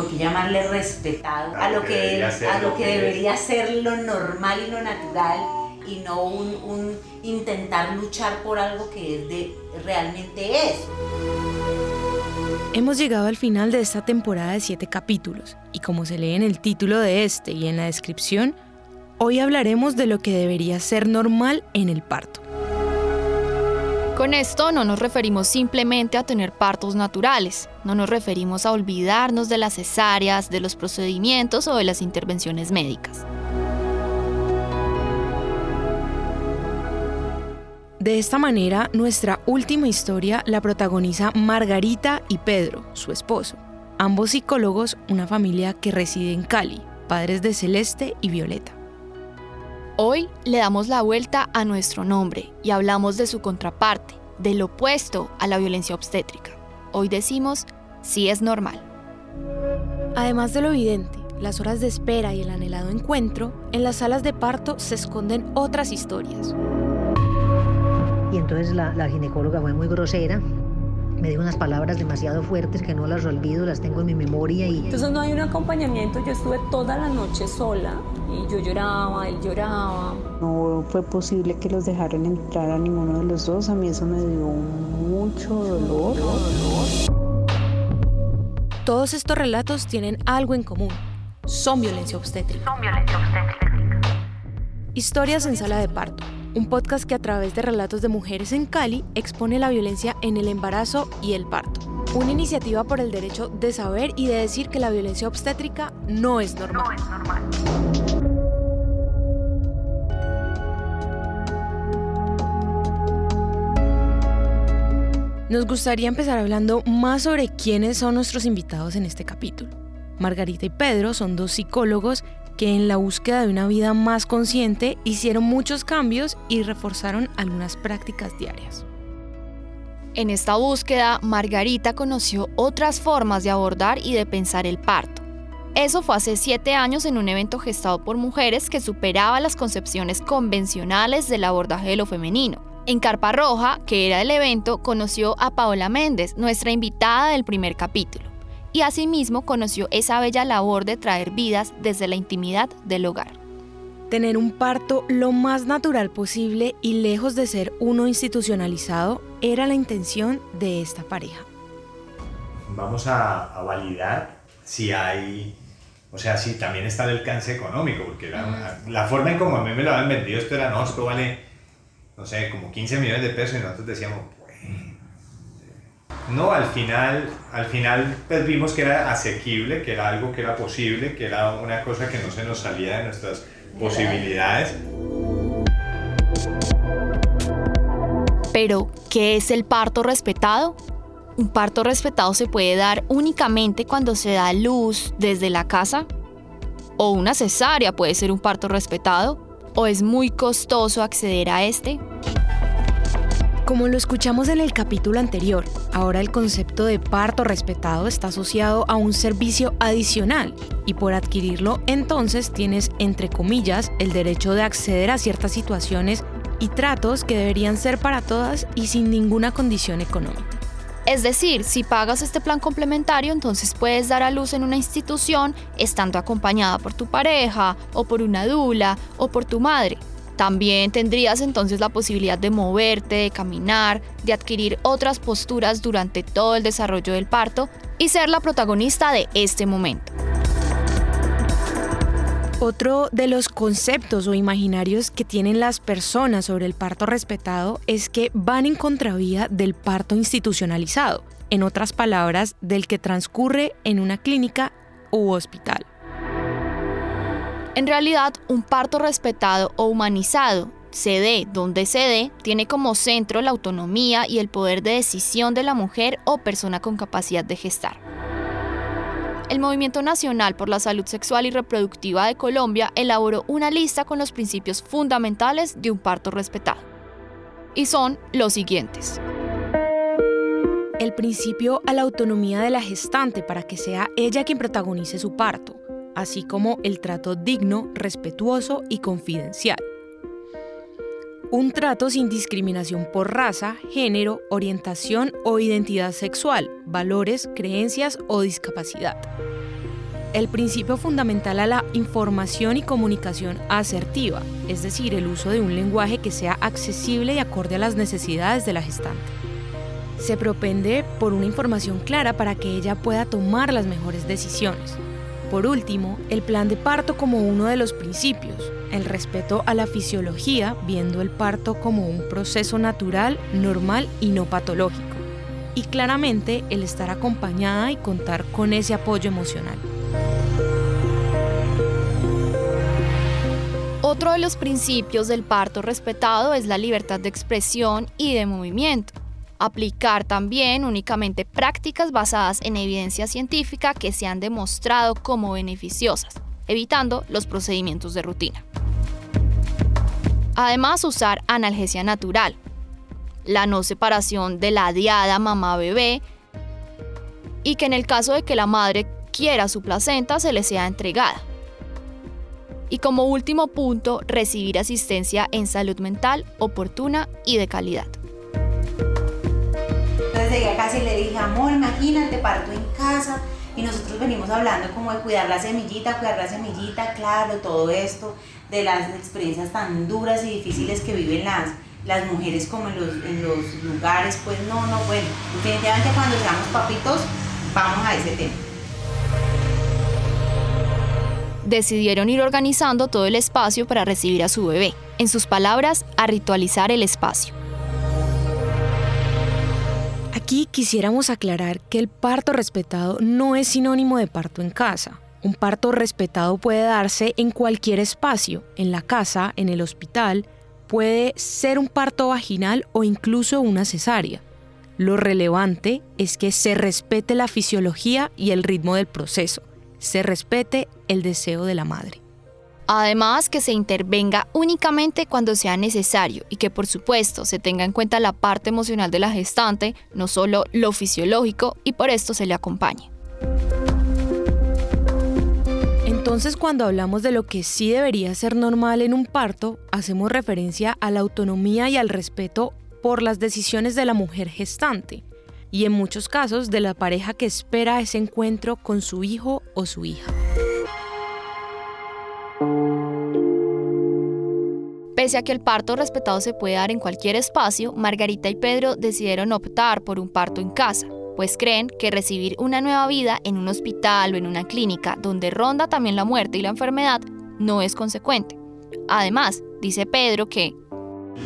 ¿por qué llamarle respetado a, lo que, a lo que debería ser lo normal y lo natural y no un, intentar luchar por algo que de, realmente es? Hemos llegado al final de esta temporada de siete capítulos y como se lee en el título de este y en la descripción, hoy hablaremos de lo que debería ser normal en el parto. Con esto no nos referimos simplemente a tener partos naturales, no nos referimos a olvidarnos de las cesáreas, de los procedimientos o de las intervenciones médicas. De esta manera, nuestra última historia la protagoniza Margarita y Pedro, su esposo, ambos psicólogos, una familia que reside en Cali, padres de Celeste y Violeta. Hoy le damos la vuelta a nuestro nombre y hablamos de su contraparte, del opuesto a la violencia obstétrica. Hoy decimos si es normal. Además de lo evidente, las horas de espera y el anhelado encuentro, en las salas de parto se esconden otras historias. Y entonces la, ginecóloga fue muy grosera, me dijo unas palabras demasiado fuertes que no las olvido, las tengo en mi memoria. Y... Entonces no hay un acompañamiento, yo estuve toda la noche sola y yo lloraba, él lloraba. No fue posible que los dejaran entrar a ninguno de los dos, a mí eso me dio mucho dolor. Todos estos relatos tienen algo en común, son violencia obstétrica. Son violencia obstétrica. Historias en sala de parto un podcast que a través de relatos de mujeres en Cali expone la violencia en el embarazo y el parto. Una iniciativa por el derecho de saber y de decir que la violencia obstétrica no es normal. No es normal. Nos gustaría empezar hablando más sobre quiénes son nuestros invitados en este capítulo. Margarita y Pedro son dos psicólogos que en la búsqueda de una vida más consciente hicieron muchos cambios y reforzaron algunas prácticas diarias. En esta búsqueda, Margarita conoció otras formas de abordar y de pensar el parto. Eso fue hace siete años en un evento gestado por mujeres que superaba las concepciones convencionales del abordaje de lo femenino. En Carpa Roja, que era el evento, conoció a Paola Méndez, nuestra invitada del primer capítulo y asimismo conoció esa bella labor de traer vidas desde la intimidad del hogar. Tener un parto lo más natural posible y lejos de ser uno institucionalizado era la intención de esta pareja. Vamos a, validar si hay, o sea, si también está el alcance económico, porque la, forma en como a mí me lo habían vendido esto era, no, esto vale, no sé, como 15 millones de pesos y nosotros decíamos, no, al final, al final pues, vimos que era asequible, que era algo que era posible, que era una cosa que no se nos salía de nuestras posibilidades. Pero, ¿qué es el parto respetado? Un parto respetado se puede dar únicamente cuando se da luz desde la casa. O una cesárea puede ser un parto respetado. O es muy costoso acceder a este. Como lo escuchamos en el capítulo anterior, ahora el concepto de parto respetado está asociado a un servicio adicional y por adquirirlo entonces tienes, entre comillas, el derecho de acceder a ciertas situaciones y tratos que deberían ser para todas y sin ninguna condición económica. Es decir, si pagas este plan complementario, entonces puedes dar a luz en una institución estando acompañada por tu pareja o por una dula o por tu madre. También tendrías entonces la posibilidad de moverte, de caminar, de adquirir otras posturas durante todo el desarrollo del parto y ser la protagonista de este momento. Otro de los conceptos o imaginarios que tienen las personas sobre el parto respetado es que van en contravía del parto institucionalizado, en otras palabras, del que transcurre en una clínica u hospital. En realidad, un parto respetado o humanizado, se dé donde se dé, tiene como centro la autonomía y el poder de decisión de la mujer o persona con capacidad de gestar. El Movimiento Nacional por la Salud Sexual y Reproductiva de Colombia elaboró una lista con los principios fundamentales de un parto respetado. Y son los siguientes. El principio a la autonomía de la gestante para que sea ella quien protagonice su parto así como el trato digno, respetuoso y confidencial. Un trato sin discriminación por raza, género, orientación o identidad sexual, valores, creencias o discapacidad. el principio fundamental a la información y comunicación asertiva, es decir, el uso de un lenguaje que sea accesible y acorde a las necesidades de la gestante. Se propende por una información clara para que ella pueda tomar las mejores decisiones. Por último, el plan de parto como uno de los principios, el respeto a la fisiología, viendo el parto como un proceso natural, normal y no patológico. Y claramente el estar acompañada y contar con ese apoyo emocional. Otro de los principios del parto respetado es la libertad de expresión y de movimiento. Aplicar también únicamente prácticas basadas en evidencia científica que se han demostrado como beneficiosas, evitando los procedimientos de rutina. Además, usar analgesia natural, la no separación de la diada mamá-bebé y que en el caso de que la madre quiera su placenta se le sea entregada. Y como último punto, recibir asistencia en salud mental oportuna y de calidad. Entonces y le dije, amor, imagínate, parto en casa y nosotros venimos hablando como de cuidar la semillita, cuidar la semillita, claro, todo esto, de las experiencias tan duras y difíciles que viven las, las mujeres como en los, en los lugares, pues no, no, bueno, definitivamente cuando seamos papitos, vamos a ese tema decidieron ir organizando todo el espacio para recibir a su bebé. En sus palabras, a ritualizar el espacio. Aquí quisiéramos aclarar que el parto respetado no es sinónimo de parto en casa. Un parto respetado puede darse en cualquier espacio, en la casa, en el hospital, puede ser un parto vaginal o incluso una cesárea. Lo relevante es que se respete la fisiología y el ritmo del proceso se respete el deseo de la madre. Además, que se intervenga únicamente cuando sea necesario y que por supuesto se tenga en cuenta la parte emocional de la gestante, no solo lo fisiológico, y por esto se le acompañe. Entonces, cuando hablamos de lo que sí debería ser normal en un parto, hacemos referencia a la autonomía y al respeto por las decisiones de la mujer gestante, y en muchos casos de la pareja que espera ese encuentro con su hijo o su hija. Pese a que el parto respetado se puede dar en cualquier espacio, Margarita y Pedro decidieron optar por un parto en casa, pues creen que recibir una nueva vida en un hospital o en una clínica donde ronda también la muerte y la enfermedad no es consecuente. Además, dice Pedro que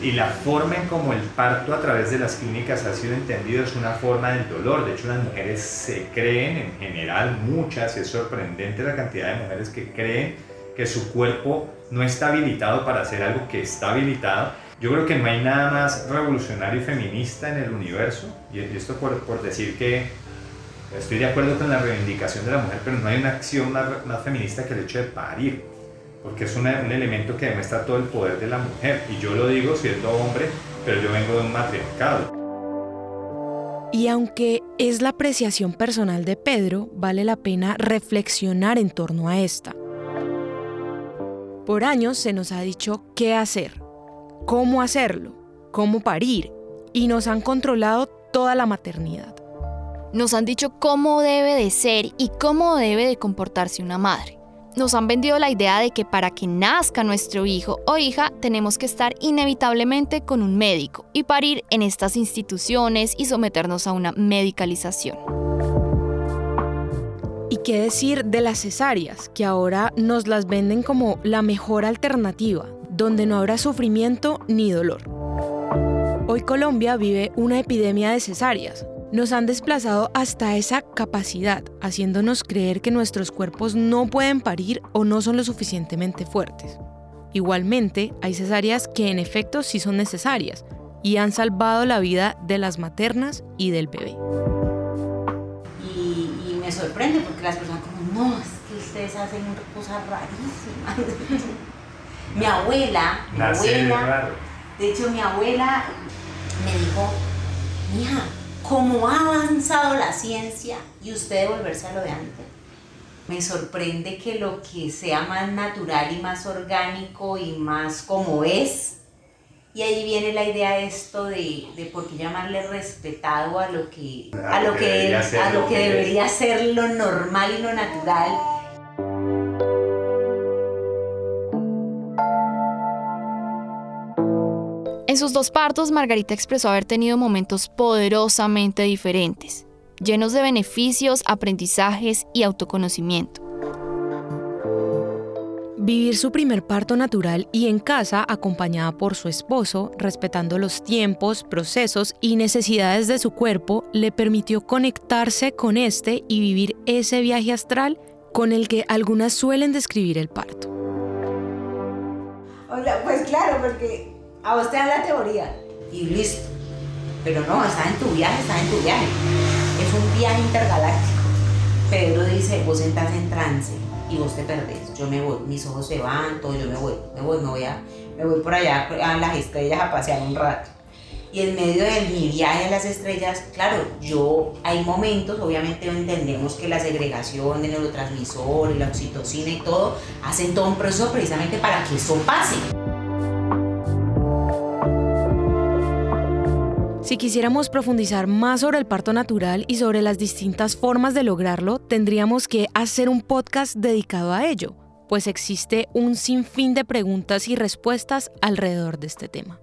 y la forma en cómo el parto a través de las clínicas ha sido entendido es una forma del dolor. De hecho, las mujeres se creen, en general muchas, es sorprendente la cantidad de mujeres que creen que su cuerpo no está habilitado para hacer algo que está habilitado. Yo creo que no hay nada más revolucionario y feminista en el universo, y esto por, por decir que estoy de acuerdo con la reivindicación de la mujer, pero no hay una acción más, más feminista que el hecho de parir porque es un elemento que demuestra todo el poder de la mujer. Y yo lo digo siendo hombre, pero yo vengo de un matriarcado. Y aunque es la apreciación personal de Pedro, vale la pena reflexionar en torno a esta. Por años se nos ha dicho qué hacer, cómo hacerlo, cómo parir, y nos han controlado toda la maternidad. Nos han dicho cómo debe de ser y cómo debe de comportarse una madre nos han vendido la idea de que para que nazca nuestro hijo o hija tenemos que estar inevitablemente con un médico y parir en estas instituciones y someternos a una medicalización. ¿Y qué decir de las cesáreas, que ahora nos las venden como la mejor alternativa, donde no habrá sufrimiento ni dolor? Hoy Colombia vive una epidemia de cesáreas, nos han desplazado hasta esa capacidad, haciéndonos creer que nuestros cuerpos no pueden parir o no son lo suficientemente fuertes. Igualmente, hay cesáreas que en efecto sí son necesarias y han salvado la vida de las maternas y del bebé. Me sorprende porque las personas como, no, es que ustedes hacen cosas rarísimas. mi abuela, mi abuela, de hecho mi abuela me dijo, mija, cómo ha avanzado la ciencia y usted volverse a lo de antes. Me sorprende que lo que sea más natural y más orgánico y más como es, y ahí viene la idea esto de, de por qué llamarle respetado a lo que, a lo que, a lo que debería ser lo normal y lo natural. En sus dos partos, Margarita expresó haber tenido momentos poderosamente diferentes, llenos de beneficios, aprendizajes y autoconocimiento. Vivir su primer parto natural y en casa acompañada por su esposo, respetando los tiempos, procesos y necesidades de su cuerpo, le permitió conectarse con este y vivir ese viaje astral con el que algunas suelen describir el parto. pues claro, porque a vos te dan la teoría y listo. Pero no, está en tu viaje, está en tu viaje. Es un viaje intergaláctico. Pedro dice, vos entras en trance y vos te perdés. Yo me voy, mis ojos se van, todo, yo me voy, me voy, me voy, a, me voy por allá a las estrellas a pasear un rato. Y en medio de mi viaje a las estrellas, claro, yo, hay momentos, obviamente entendemos que la segregación de neurotransmisores, la oxitocina y todo, hacen todo un proceso precisamente para que eso pase. Si quisiéramos profundizar más sobre el parto natural y sobre las distintas formas de lograrlo, tendríamos que hacer un podcast dedicado a ello, pues existe un sinfín de preguntas y respuestas alrededor de este tema.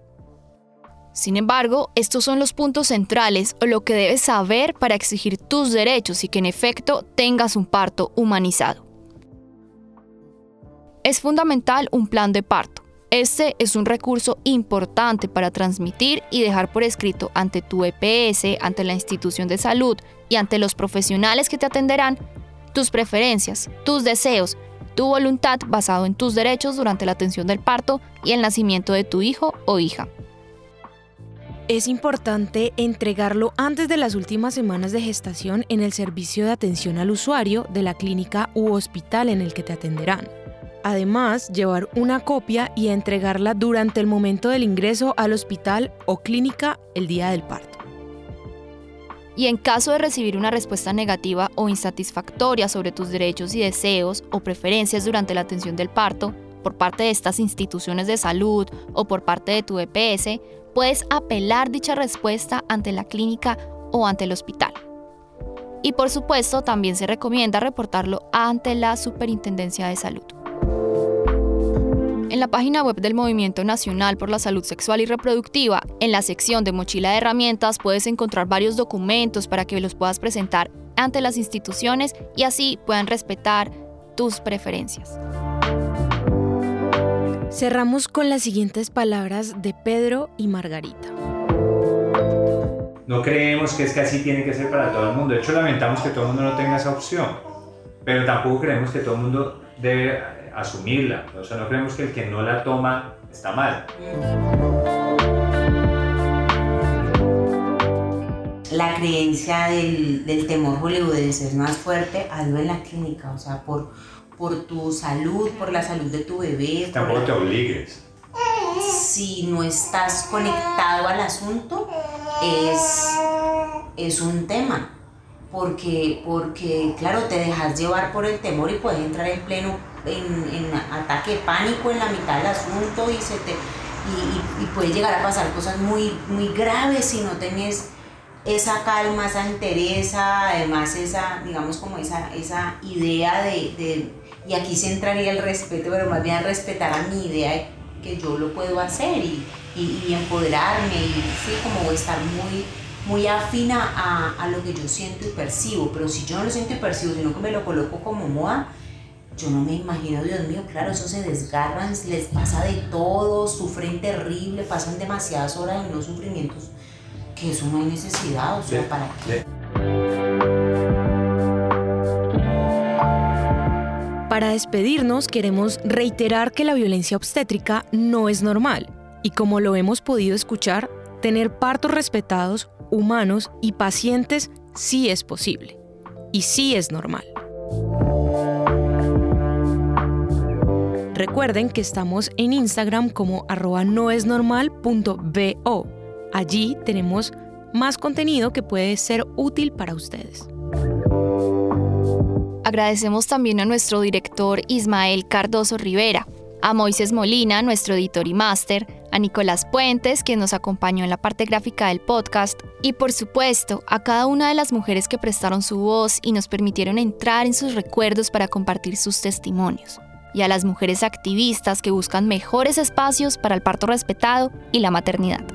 Sin embargo, estos son los puntos centrales o lo que debes saber para exigir tus derechos y que en efecto tengas un parto humanizado. Es fundamental un plan de parto este es un recurso importante para transmitir y dejar por escrito ante tu EPS, ante la institución de salud y ante los profesionales que te atenderán tus preferencias, tus deseos, tu voluntad basado en tus derechos durante la atención del parto y el nacimiento de tu hijo o hija. Es importante entregarlo antes de las últimas semanas de gestación en el servicio de atención al usuario de la clínica u hospital en el que te atenderán. Además, llevar una copia y entregarla durante el momento del ingreso al hospital o clínica el día del parto. Y en caso de recibir una respuesta negativa o insatisfactoria sobre tus derechos y deseos o preferencias durante la atención del parto por parte de estas instituciones de salud o por parte de tu EPS, puedes apelar dicha respuesta ante la clínica o ante el hospital. Y por supuesto, también se recomienda reportarlo ante la Superintendencia de Salud. En la página web del Movimiento Nacional por la Salud Sexual y Reproductiva, en la sección de mochila de herramientas puedes encontrar varios documentos para que los puedas presentar ante las instituciones y así puedan respetar tus preferencias. Cerramos con las siguientes palabras de Pedro y Margarita. No creemos que es que así tiene que ser para todo el mundo. De hecho, lamentamos que todo el mundo no tenga esa opción. Pero tampoco creemos que todo el mundo debe asumirla. O sea, no creemos que el que no la toma está mal. La creencia del, del temor hollywoodense es más fuerte, hazlo en la clínica, o sea, por, por tu salud, por la salud de tu bebé. Tampoco te obligues. Si no estás conectado al asunto, es, es un tema. Porque, porque, claro, te dejas llevar por el temor y puedes entrar en pleno en, ataque de pánico en la mitad del asunto y, se te, y, puede llegar a pasar cosas muy, muy graves si no tenés esa calma, esa entereza, además esa, digamos como esa, esa idea de, y aquí se entraría el respeto, pero más bien respetar a mi idea de que yo lo puedo hacer y, y, empoderarme y sí, como estar muy, muy afina a, a, lo que yo siento y percibo, pero si yo no lo siento y percibo, sino que me lo coloco como moda, yo no me imagino, Dios mío, claro, eso se desgarran, les pasa de todo, sufren terrible, pasan demasiadas horas en los sufrimientos, que eso no hay necesidad, o sea, ¿para qué? Para despedirnos, queremos reiterar que la violencia obstétrica no es normal y como lo hemos podido escuchar, tener partos respetados, humanos y pacientes sí es posible y sí es normal. Recuerden que estamos en Instagram como arroba noesnormal.bo. Allí tenemos más contenido que puede ser útil para ustedes. Agradecemos también a nuestro director Ismael Cardoso Rivera, a Moisés Molina, nuestro editor y máster, a Nicolás Puentes, quien nos acompañó en la parte gráfica del podcast, y por supuesto a cada una de las mujeres que prestaron su voz y nos permitieron entrar en sus recuerdos para compartir sus testimonios. Y a las mujeres activistas que buscan mejores espacios para el parto respetado y la maternidad.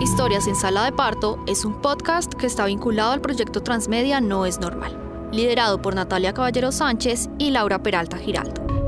Historias en Sala de Parto es un podcast que está vinculado al proyecto Transmedia No es Normal, liderado por Natalia Caballero Sánchez y Laura Peralta Giraldo.